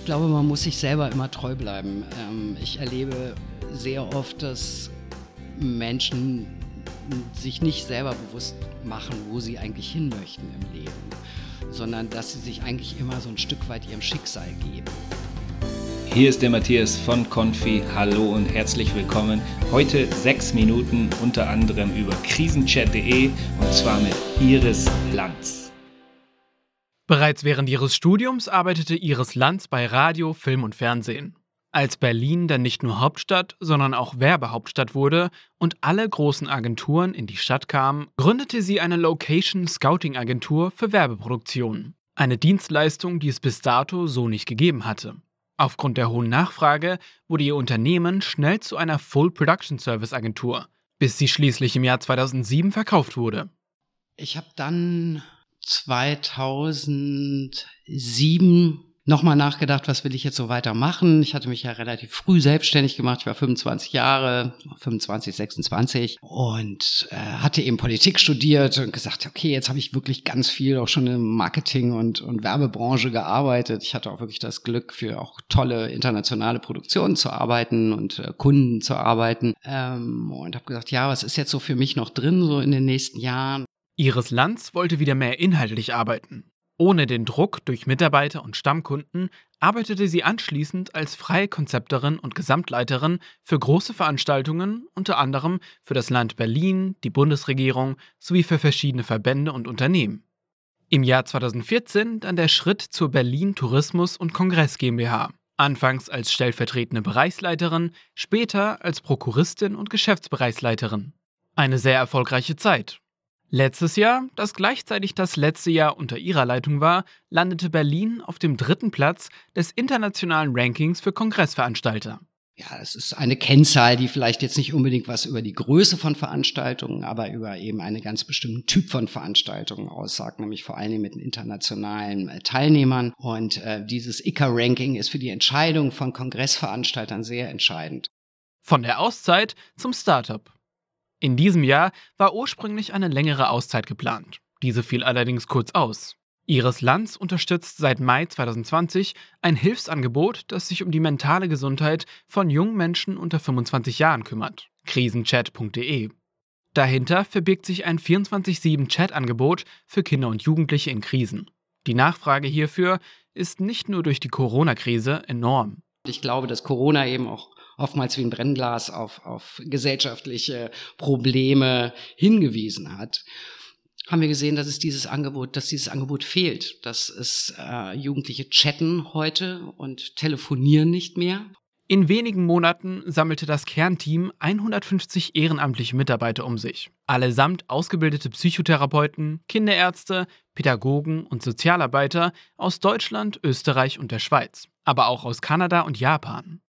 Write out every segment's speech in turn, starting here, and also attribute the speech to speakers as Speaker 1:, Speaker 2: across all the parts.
Speaker 1: Ich glaube, man muss sich selber immer treu bleiben. Ähm, ich erlebe sehr oft, dass Menschen sich nicht selber bewusst machen, wo sie eigentlich hin möchten im Leben, sondern dass sie sich eigentlich immer so ein Stück weit ihrem Schicksal geben.
Speaker 2: Hier ist der Matthias von Confi. Hallo und herzlich willkommen. Heute sechs Minuten unter anderem über krisenchat.de und zwar mit Iris Lanz.
Speaker 3: Bereits während ihres Studiums arbeitete Iris Lanz bei Radio, Film und Fernsehen. Als Berlin dann nicht nur Hauptstadt, sondern auch Werbehauptstadt wurde und alle großen Agenturen in die Stadt kamen, gründete sie eine Location Scouting Agentur für Werbeproduktionen. Eine Dienstleistung, die es bis dato so nicht gegeben hatte. Aufgrund der hohen Nachfrage wurde ihr Unternehmen schnell zu einer Full Production Service Agentur, bis sie schließlich im Jahr 2007 verkauft wurde.
Speaker 1: Ich habe dann 2007 nochmal nachgedacht, was will ich jetzt so weitermachen. Ich hatte mich ja relativ früh selbstständig gemacht. Ich war 25 Jahre, 25, 26 und äh, hatte eben Politik studiert und gesagt, okay, jetzt habe ich wirklich ganz viel auch schon im Marketing und, und Werbebranche gearbeitet. Ich hatte auch wirklich das Glück, für auch tolle internationale Produktionen zu arbeiten und äh, Kunden zu arbeiten ähm, und habe gesagt, ja, was ist jetzt so für mich noch drin so in den nächsten Jahren?
Speaker 3: Iris Lanz wollte wieder mehr inhaltlich arbeiten. Ohne den Druck durch Mitarbeiter und Stammkunden arbeitete sie anschließend als freie Konzepterin und Gesamtleiterin für große Veranstaltungen, unter anderem für das Land Berlin, die Bundesregierung sowie für verschiedene Verbände und Unternehmen. Im Jahr 2014 dann der Schritt zur Berlin Tourismus und Kongress GmbH, anfangs als stellvertretende Bereichsleiterin, später als Prokuristin und Geschäftsbereichsleiterin. Eine sehr erfolgreiche Zeit, Letztes Jahr, das gleichzeitig das letzte Jahr unter ihrer Leitung war, landete Berlin auf dem dritten Platz des internationalen Rankings für Kongressveranstalter.
Speaker 1: Ja, das ist eine Kennzahl, die vielleicht jetzt nicht unbedingt was über die Größe von Veranstaltungen, aber über eben einen ganz bestimmten Typ von Veranstaltungen aussagt, nämlich vor allem mit internationalen äh, Teilnehmern. Und äh, dieses ICA-Ranking ist für die Entscheidung von Kongressveranstaltern sehr entscheidend.
Speaker 3: Von der Auszeit zum Startup. In diesem Jahr war ursprünglich eine längere Auszeit geplant. Diese fiel allerdings kurz aus. Iris Lanz unterstützt seit Mai 2020 ein Hilfsangebot, das sich um die mentale Gesundheit von jungen Menschen unter 25 Jahren kümmert. krisenchat.de. Dahinter verbirgt sich ein 24-7-Chat-Angebot für Kinder und Jugendliche in Krisen. Die Nachfrage hierfür ist nicht nur durch die Corona-Krise enorm.
Speaker 1: Ich glaube, dass Corona eben auch oftmals wie ein Brennglas auf, auf gesellschaftliche Probleme hingewiesen hat haben wir gesehen, dass es dieses Angebot, dass dieses Angebot fehlt, dass es äh, Jugendliche chatten heute und telefonieren nicht mehr.
Speaker 3: In wenigen Monaten sammelte das Kernteam 150 ehrenamtliche Mitarbeiter um sich, allesamt ausgebildete Psychotherapeuten, Kinderärzte, Pädagogen und Sozialarbeiter aus Deutschland, Österreich und der Schweiz, aber auch aus Kanada und Japan.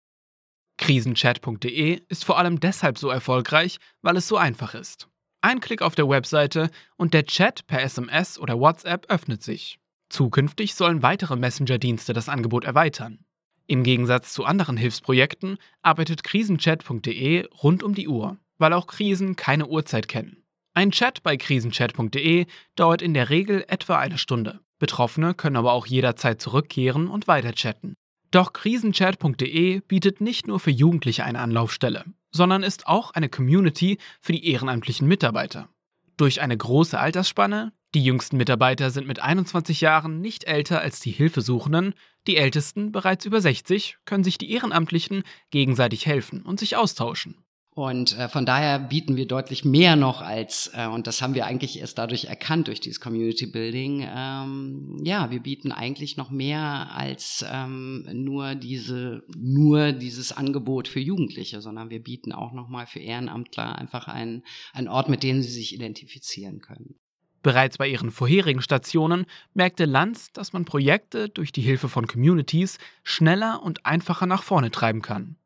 Speaker 3: Krisenchat.de ist vor allem deshalb so erfolgreich, weil es so einfach ist. Ein Klick auf der Webseite und der Chat per SMS oder WhatsApp öffnet sich. Zukünftig sollen weitere Messenger-Dienste das Angebot erweitern. Im Gegensatz zu anderen Hilfsprojekten arbeitet krisenchat.de rund um die Uhr, weil auch Krisen keine Uhrzeit kennen. Ein Chat bei krisenchat.de dauert in der Regel etwa eine Stunde. Betroffene können aber auch jederzeit zurückkehren und weiter chatten. Doch krisenchat.de bietet nicht nur für Jugendliche eine Anlaufstelle, sondern ist auch eine Community für die ehrenamtlichen Mitarbeiter. Durch eine große Altersspanne, die jüngsten Mitarbeiter sind mit 21 Jahren nicht älter als die Hilfesuchenden, die ältesten bereits über 60, können sich die Ehrenamtlichen gegenseitig helfen und sich austauschen.
Speaker 1: Und äh, von daher bieten wir deutlich mehr noch als, äh, und das haben wir eigentlich erst dadurch erkannt durch dieses Community Building, ähm, ja, wir bieten eigentlich noch mehr als ähm, nur diese, nur dieses Angebot für Jugendliche, sondern wir bieten auch nochmal für Ehrenamtler einfach einen, einen Ort, mit dem sie sich identifizieren können.
Speaker 3: Bereits bei ihren vorherigen Stationen merkte Lanz, dass man Projekte durch die Hilfe von Communities schneller und einfacher nach vorne treiben kann.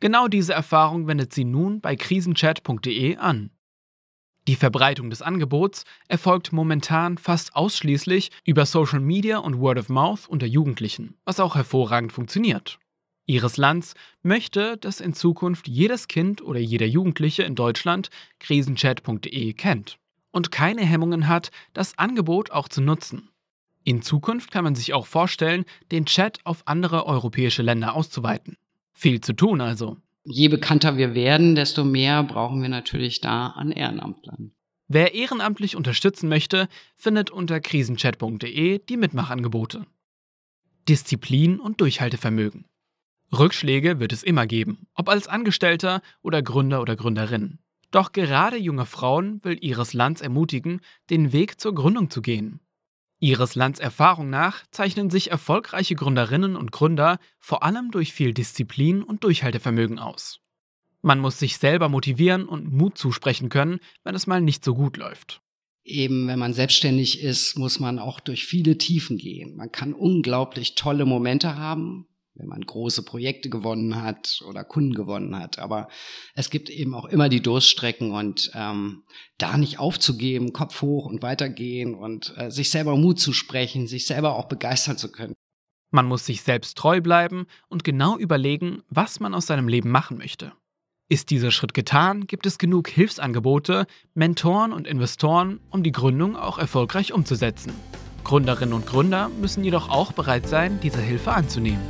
Speaker 3: Genau diese Erfahrung wendet sie nun bei krisenchat.de an. Die Verbreitung des Angebots erfolgt momentan fast ausschließlich über Social Media und Word of Mouth unter Jugendlichen, was auch hervorragend funktioniert. Iris Lanz möchte, dass in Zukunft jedes Kind oder jeder Jugendliche in Deutschland krisenchat.de kennt und keine Hemmungen hat, das Angebot auch zu nutzen. In Zukunft kann man sich auch vorstellen, den Chat auf andere europäische Länder auszuweiten. Viel zu tun also.
Speaker 1: Je bekannter wir werden, desto mehr brauchen wir natürlich da an Ehrenamtlern.
Speaker 3: Wer ehrenamtlich unterstützen möchte, findet unter krisenchat.de die Mitmachangebote. Disziplin und Durchhaltevermögen. Rückschläge wird es immer geben, ob als Angestellter oder Gründer oder Gründerin. Doch gerade junge Frauen will ihres Lands ermutigen, den Weg zur Gründung zu gehen. Ihres Lands Erfahrung nach zeichnen sich erfolgreiche Gründerinnen und Gründer vor allem durch viel Disziplin und Durchhaltevermögen aus. Man muss sich selber motivieren und Mut zusprechen können, wenn es mal nicht so gut läuft.
Speaker 1: Eben, wenn man selbstständig ist, muss man auch durch viele Tiefen gehen. Man kann unglaublich tolle Momente haben, wenn man große Projekte gewonnen hat oder Kunden gewonnen hat. Aber es gibt eben auch immer die Durststrecken und ähm, da nicht aufzugeben, Kopf hoch und weitergehen und äh, sich selber Mut zu sprechen, sich selber auch begeistern zu können.
Speaker 3: Man muss sich selbst treu bleiben und genau überlegen, was man aus seinem Leben machen möchte. Ist dieser Schritt getan, gibt es genug Hilfsangebote, Mentoren und Investoren, um die Gründung auch erfolgreich umzusetzen. Gründerinnen und Gründer müssen jedoch auch bereit sein, diese Hilfe anzunehmen.